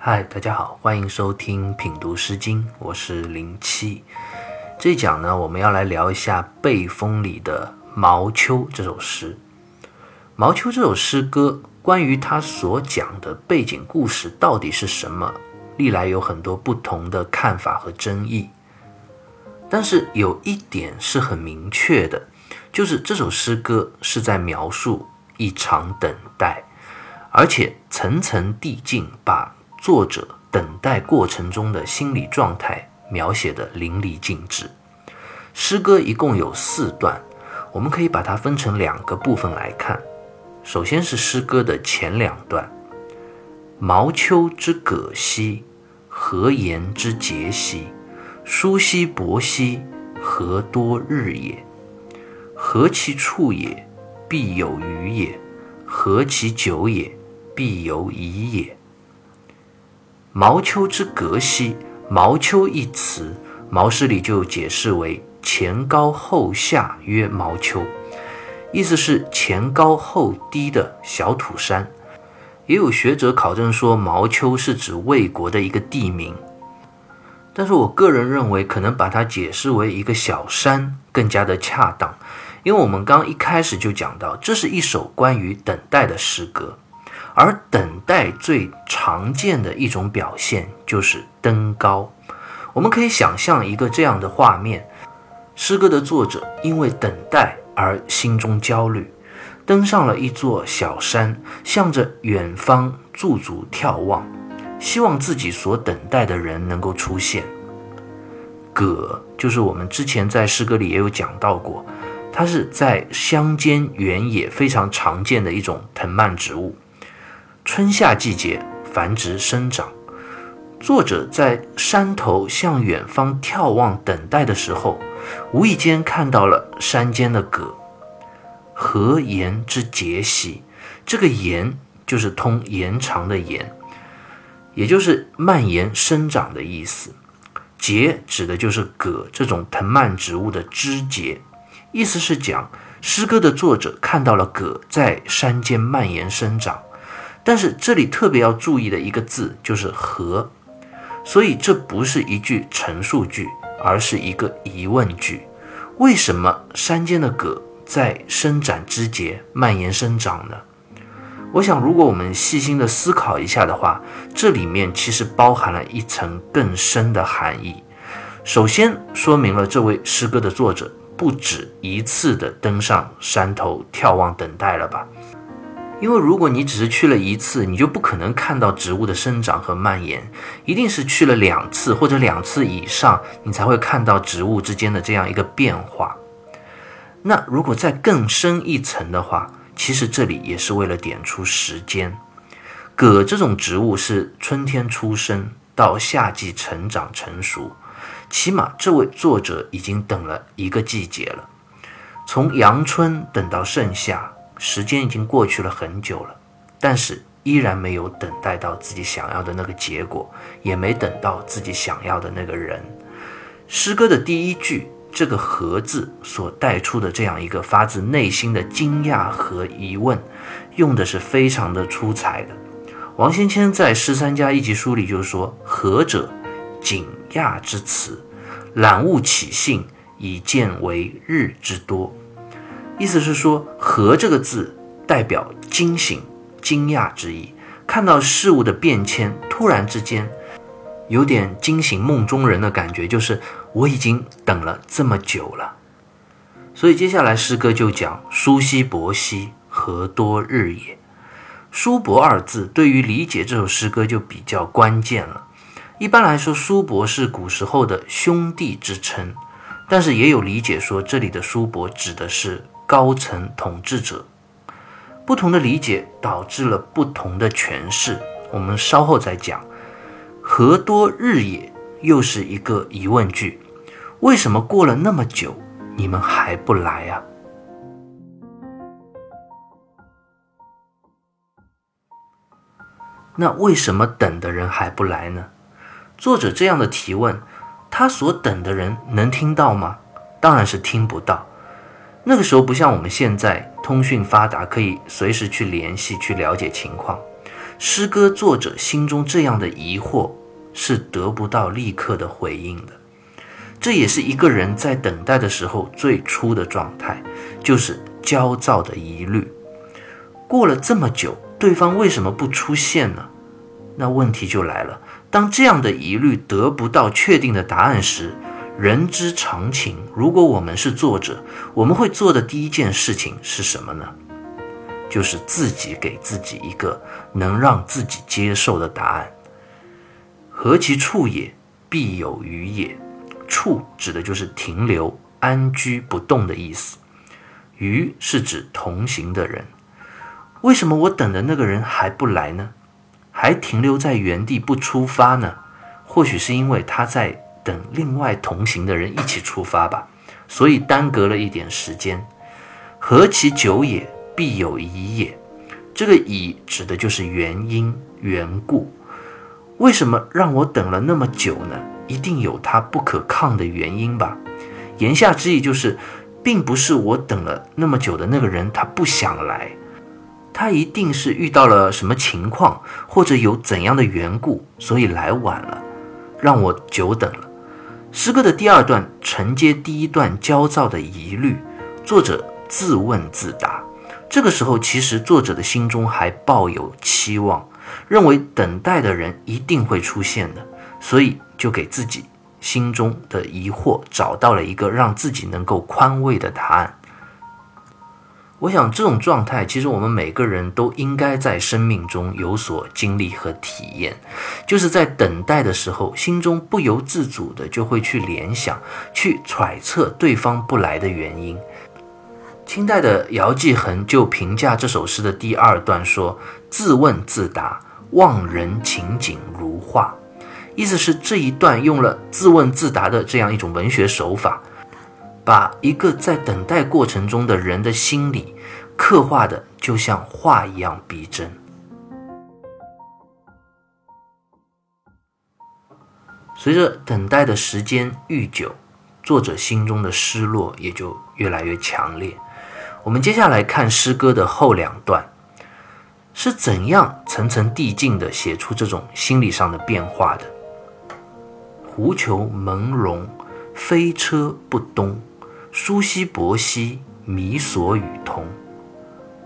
嗨，大家好，欢迎收听品读诗经，我是零七。这一讲呢，我们要来聊一下《背风》里的《毛秋》这首诗。《毛秋》这首诗歌，关于它所讲的背景故事到底是什么，历来有很多不同的看法和争议。但是有一点是很明确的，就是这首诗歌是在描述一场等待，而且层层递进，把作者等待过程中的心理状态。描写的淋漓尽致。诗歌一共有四段，我们可以把它分成两个部分来看。首先是诗歌的前两段：“毛秋之葛兮，何言之节兮？疏兮薄兮，何多日也？何其处也，必有余也；何其久也，必有已也。”毛秋之隔兮。毛秋一词，毛诗里就解释为前高后下，曰毛秋，意思是前高后低的小土山。也有学者考证说，毛秋是指魏国的一个地名，但是我个人认为，可能把它解释为一个小山更加的恰当，因为我们刚一开始就讲到，这是一首关于等待的诗歌。而等待最常见的一种表现就是登高。我们可以想象一个这样的画面：诗歌的作者因为等待而心中焦虑，登上了一座小山，向着远方驻足眺望，希望自己所等待的人能够出现。葛就是我们之前在诗歌里也有讲到过，它是在乡间原野非常常见的一种藤蔓植物。春夏季节繁殖生长，作者在山头向远方眺望等待的时候，无意间看到了山间的葛，何言之节兮？这个延就是通延长的延，也就是蔓延生长的意思。节指的就是葛这种藤蔓植物的枝节，意思是讲诗歌的作者看到了葛在山间蔓延生长。但是这里特别要注意的一个字就是“和”，所以这不是一句陈述句，而是一个疑问句。为什么山间的葛在伸展枝节、蔓延生长呢？我想，如果我们细心的思考一下的话，这里面其实包含了一层更深的含义。首先，说明了这位诗歌的作者不止一次的登上山头眺望等待了吧。因为如果你只是去了一次，你就不可能看到植物的生长和蔓延，一定是去了两次或者两次以上，你才会看到植物之间的这样一个变化。那如果再更深一层的话，其实这里也是为了点出时间。葛这种植物是春天出生到夏季成长成熟，起码这位作者已经等了一个季节了，从阳春等到盛夏。时间已经过去了很久了，但是依然没有等待到自己想要的那个结果，也没等到自己想要的那个人。诗歌的第一句这个“和”字所带出的这样一个发自内心的惊讶和疑问，用的是非常的出彩的。王先谦在《诗三家一集》书里就说：“和者，景讶之词，览物起兴，以见为日之多。”意思是说，“和”这个字代表惊醒、惊讶之意，看到事物的变迁，突然之间有点惊醒梦中人的感觉，就是我已经等了这么久了。所以接下来诗歌就讲“疏兮薄兮，何多日也”。疏薄二字对于理解这首诗歌就比较关键了。一般来说，叔伯是古时候的兄弟之称，但是也有理解说，这里的叔伯指的是。高层统治者不同的理解导致了不同的诠释，我们稍后再讲。何多日也又是一个疑问句，为什么过了那么久你们还不来啊？那为什么等的人还不来呢？作者这样的提问，他所等的人能听到吗？当然是听不到。那个时候不像我们现在通讯发达，可以随时去联系、去了解情况。诗歌作者心中这样的疑惑是得不到立刻的回应的。这也是一个人在等待的时候最初的状态，就是焦躁的疑虑。过了这么久，对方为什么不出现呢？那问题就来了。当这样的疑虑得不到确定的答案时，人之常情。如果我们是作者，我们会做的第一件事情是什么呢？就是自己给自己一个能让自己接受的答案。何其处也，必有余也。处指的就是停留、安居不动的意思。余是指同行的人。为什么我等的那个人还不来呢？还停留在原地不出发呢？或许是因为他在等另外同行的人一起出发吧，所以耽搁了一点时间。何其久也，必有疑也。这个疑指的就是原因、缘故。为什么让我等了那么久呢？一定有他不可抗的原因吧。言下之意就是，并不是我等了那么久的那个人他不想来。他一定是遇到了什么情况，或者有怎样的缘故，所以来晚了，让我久等了。诗歌的第二段承接第一段焦躁的疑虑，作者自问自答。这个时候，其实作者的心中还抱有期望，认为等待的人一定会出现的，所以就给自己心中的疑惑找到了一个让自己能够宽慰的答案。我想，这种状态其实我们每个人都应该在生命中有所经历和体验，就是在等待的时候，心中不由自主的就会去联想、去揣测对方不来的原因。清代的姚继恒就评价这首诗的第二段说：“自问自答，望人情景如画。”意思是这一段用了自问自答的这样一种文学手法。把一个在等待过程中的人的心理刻画的就像画一样逼真。随着等待的时间愈久，作者心中的失落也就越来越强烈。我们接下来看诗歌的后两段，是怎样层层递进的写出这种心理上的变化的？狐裘蒙茸，飞车不东。舒兮伯兮，弥所与同。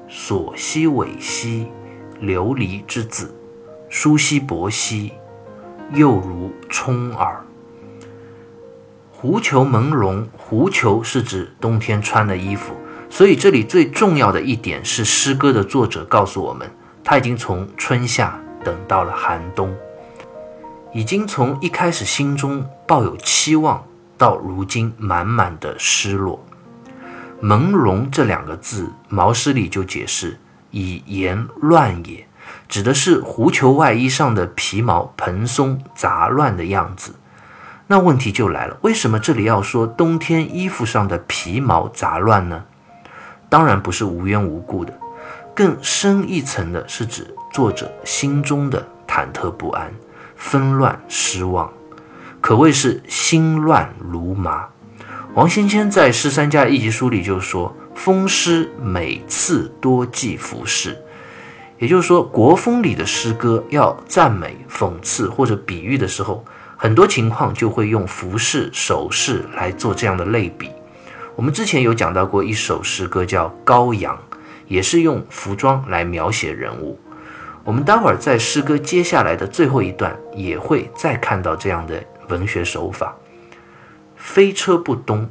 所兮尾兮，流离之子。舒兮伯兮，又如冲耳。狐裘蒙茸，狐裘是指冬天穿的衣服，所以这里最重要的一点是，诗歌的作者告诉我们，他已经从春夏等到了寒冬，已经从一开始心中抱有期望。到如今，满满的失落。朦胧这两个字，毛诗里就解释以言乱也，指的是狐裘外衣上的皮毛蓬松杂乱的样子。那问题就来了，为什么这里要说冬天衣服上的皮毛杂乱呢？当然不是无缘无故的，更深一层的是指作者心中的忐忑不安、纷乱、失望。可谓是心乱如麻。王先谦在《诗三家一集书》里就说：“风诗每次多记服饰。”也就是说，国风里的诗歌要赞美、讽刺或者比喻的时候，很多情况就会用服饰、首饰来做这样的类比。我们之前有讲到过一首诗歌叫《羔羊》，也是用服装来描写人物。我们待会儿在诗歌接下来的最后一段也会再看到这样的。文学手法，飞车不东，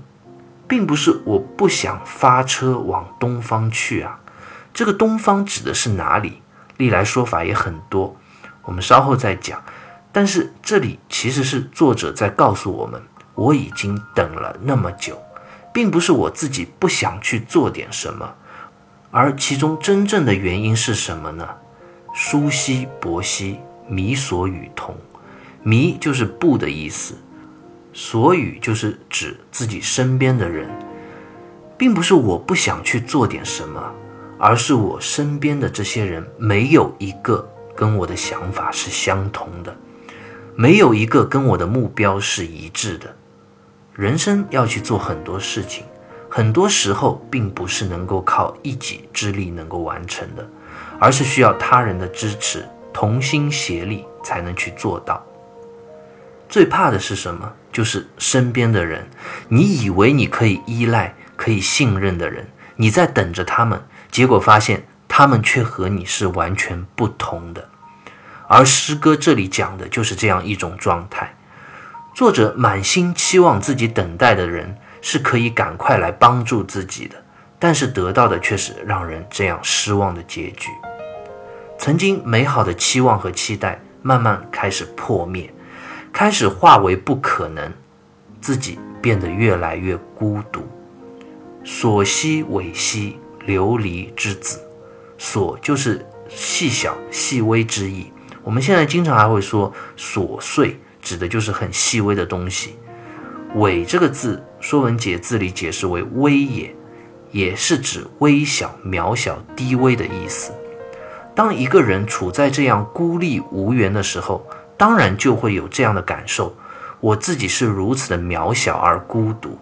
并不是我不想发车往东方去啊。这个东方指的是哪里？历来说法也很多，我们稍后再讲。但是这里其实是作者在告诉我们，我已经等了那么久，并不是我自己不想去做点什么，而其中真正的原因是什么呢？舒兮伯兮，弥所与同。迷就是不的意思，所与就是指自己身边的人，并不是我不想去做点什么，而是我身边的这些人没有一个跟我的想法是相同的，没有一个跟我的目标是一致的。人生要去做很多事情，很多时候并不是能够靠一己之力能够完成的，而是需要他人的支持，同心协力才能去做到。最怕的是什么？就是身边的人，你以为你可以依赖、可以信任的人，你在等着他们，结果发现他们却和你是完全不同的。而诗歌这里讲的就是这样一种状态。作者满心期望自己等待的人是可以赶快来帮助自己的，但是得到的却是让人这样失望的结局。曾经美好的期望和期待慢慢开始破灭，开始化为不可能，自己变得越来越孤独。所惜尾兮流离之子，所就是细小细微之意。我们现在经常还会说琐碎。指的就是很细微的东西。微这个字，《说文解字》里解释为微也，也是指微小、渺小、低微的意思。当一个人处在这样孤立无援的时候，当然就会有这样的感受：我自己是如此的渺小而孤独。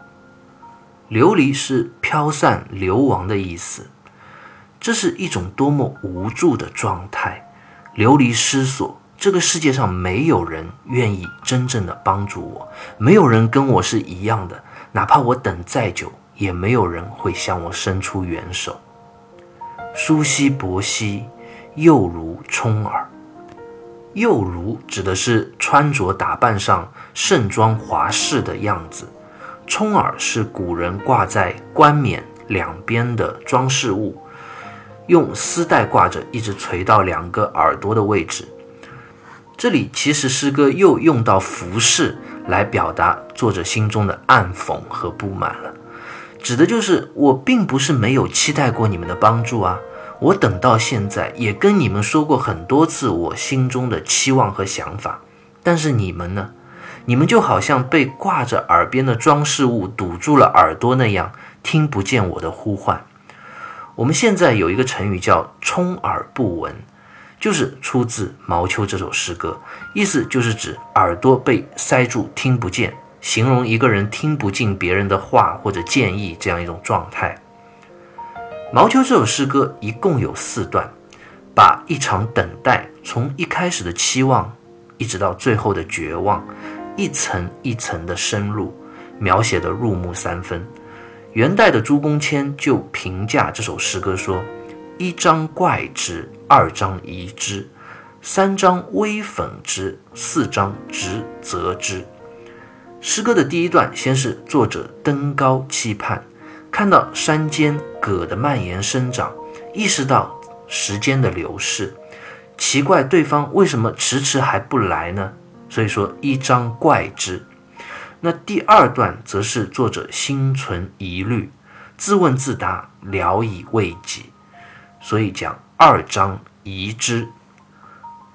流离是飘散、流亡的意思，这是一种多么无助的状态，流离失所。这个世界上没有人愿意真正的帮助我，没有人跟我是一样的，哪怕我等再久，也没有人会向我伸出援手。舒兮薄兮，又如充耳。又如指的是穿着打扮上盛装华饰的样子，冲耳是古人挂在冠冕两边的装饰物，用丝带挂着，一直垂到两个耳朵的位置。这里其实诗歌又用到服饰来表达作者心中的暗讽和不满了，指的就是我并不是没有期待过你们的帮助啊，我等到现在也跟你们说过很多次我心中的期望和想法，但是你们呢？你们就好像被挂着耳边的装饰物堵住了耳朵那样，听不见我的呼唤。我们现在有一个成语叫“充耳不闻”。就是出自《毛秋》这首诗歌，意思就是指耳朵被塞住，听不见，形容一个人听不进别人的话或者建议这样一种状态。《毛秋》这首诗歌一共有四段，把一场等待从一开始的期望，一直到最后的绝望，一层一层的深入，描写得入木三分。元代的朱公谦就评价这首诗歌说：“一张怪之。”二章疑之，三章微讽之，四章直责之。诗歌的第一段，先是作者登高期盼，看到山间葛的蔓延生长，意识到时间的流逝，奇怪对方为什么迟迟还不来呢？所以说一章怪之。那第二段则是作者心存疑虑，自问自答，聊以慰藉，所以讲。二章疑之，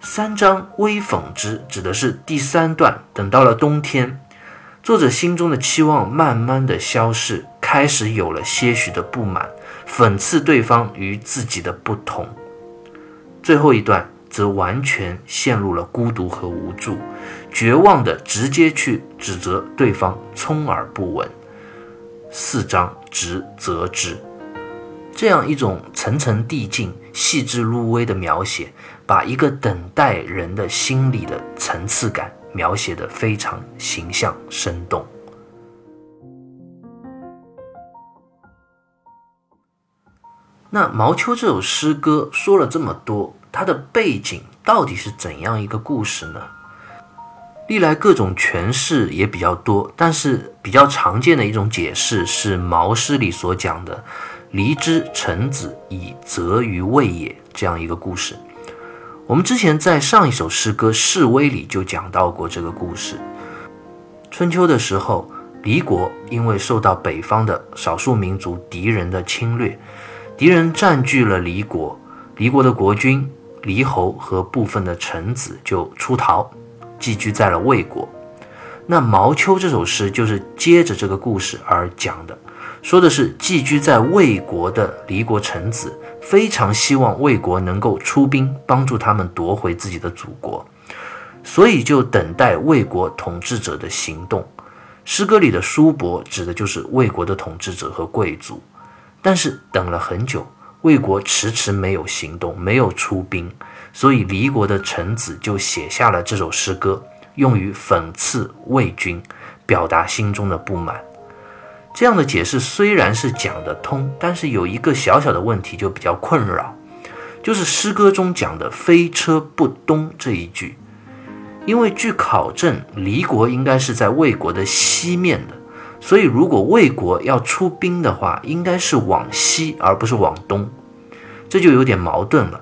三章微讽之，指的是第三段。等到了冬天，作者心中的期望慢慢的消逝，开始有了些许的不满，讽刺对方与自己的不同。最后一段则完全陷入了孤独和无助，绝望的直接去指责对方充耳不闻。四章直责之。这样一种层层递进、细致入微的描写，把一个等待人的心理的层次感描写得非常形象生动。那《毛秋》这首诗歌说了这么多，它的背景到底是怎样一个故事呢？历来各种诠释也比较多，但是比较常见的一种解释是毛诗里所讲的。离之臣子以责于魏也，这样一个故事。我们之前在上一首诗歌《示威》里就讲到过这个故事。春秋的时候，离国因为受到北方的少数民族敌人的侵略，敌人占据了离国，离国的国君离侯和部分的臣子就出逃，寄居在了魏国。那《毛秋》这首诗就是接着这个故事而讲的。说的是寄居在魏国的离国臣子，非常希望魏国能够出兵帮助他们夺回自己的祖国，所以就等待魏国统治者的行动。诗歌里的叔伯指的就是魏国的统治者和贵族，但是等了很久，魏国迟迟没有行动，没有出兵，所以离国的臣子就写下了这首诗歌，用于讽刺魏军，表达心中的不满。这样的解释虽然是讲得通，但是有一个小小的问题就比较困扰，就是诗歌中讲的“飞车不东”这一句，因为据考证，离国应该是在魏国的西面的，所以如果魏国要出兵的话，应该是往西而不是往东，这就有点矛盾了。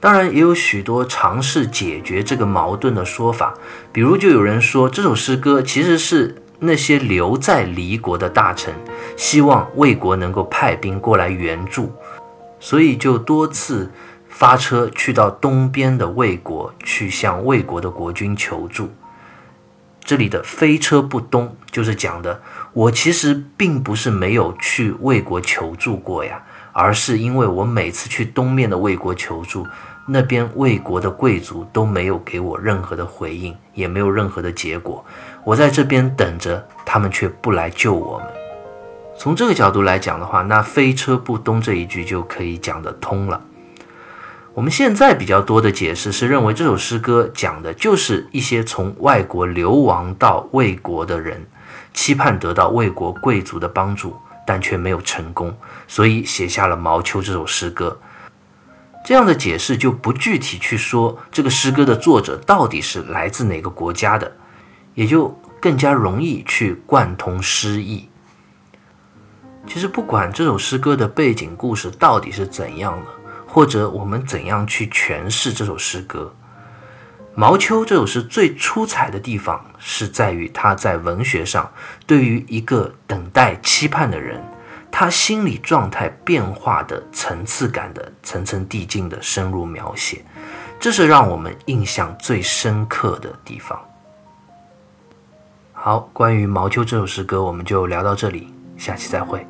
当然，也有许多尝试解决这个矛盾的说法，比如就有人说这首诗歌其实是。那些留在离国的大臣，希望魏国能够派兵过来援助，所以就多次发车去到东边的魏国，去向魏国的国君求助。这里的“飞车不东”就是讲的，我其实并不是没有去魏国求助过呀，而是因为我每次去东面的魏国求助，那边魏国的贵族都没有给我任何的回应，也没有任何的结果。我在这边等着，他们却不来救我们。从这个角度来讲的话，那“飞车不东”这一句就可以讲得通了。我们现在比较多的解释是认为这首诗歌讲的就是一些从外国流亡到魏国的人，期盼得到魏国贵族的帮助，但却没有成功，所以写下了《毛秋》这首诗歌。这样的解释就不具体去说这个诗歌的作者到底是来自哪个国家的。也就更加容易去贯通诗意。其实，不管这首诗歌的背景故事到底是怎样的，或者我们怎样去诠释这首诗歌，《毛秋》这首诗最出彩的地方是在于他在文学上对于一个等待、期盼的人，他心理状态变化的层次感的层层递进的深入描写，这是让我们印象最深刻的地方。好，关于《毛秋》这首诗歌，我们就聊到这里，下期再会。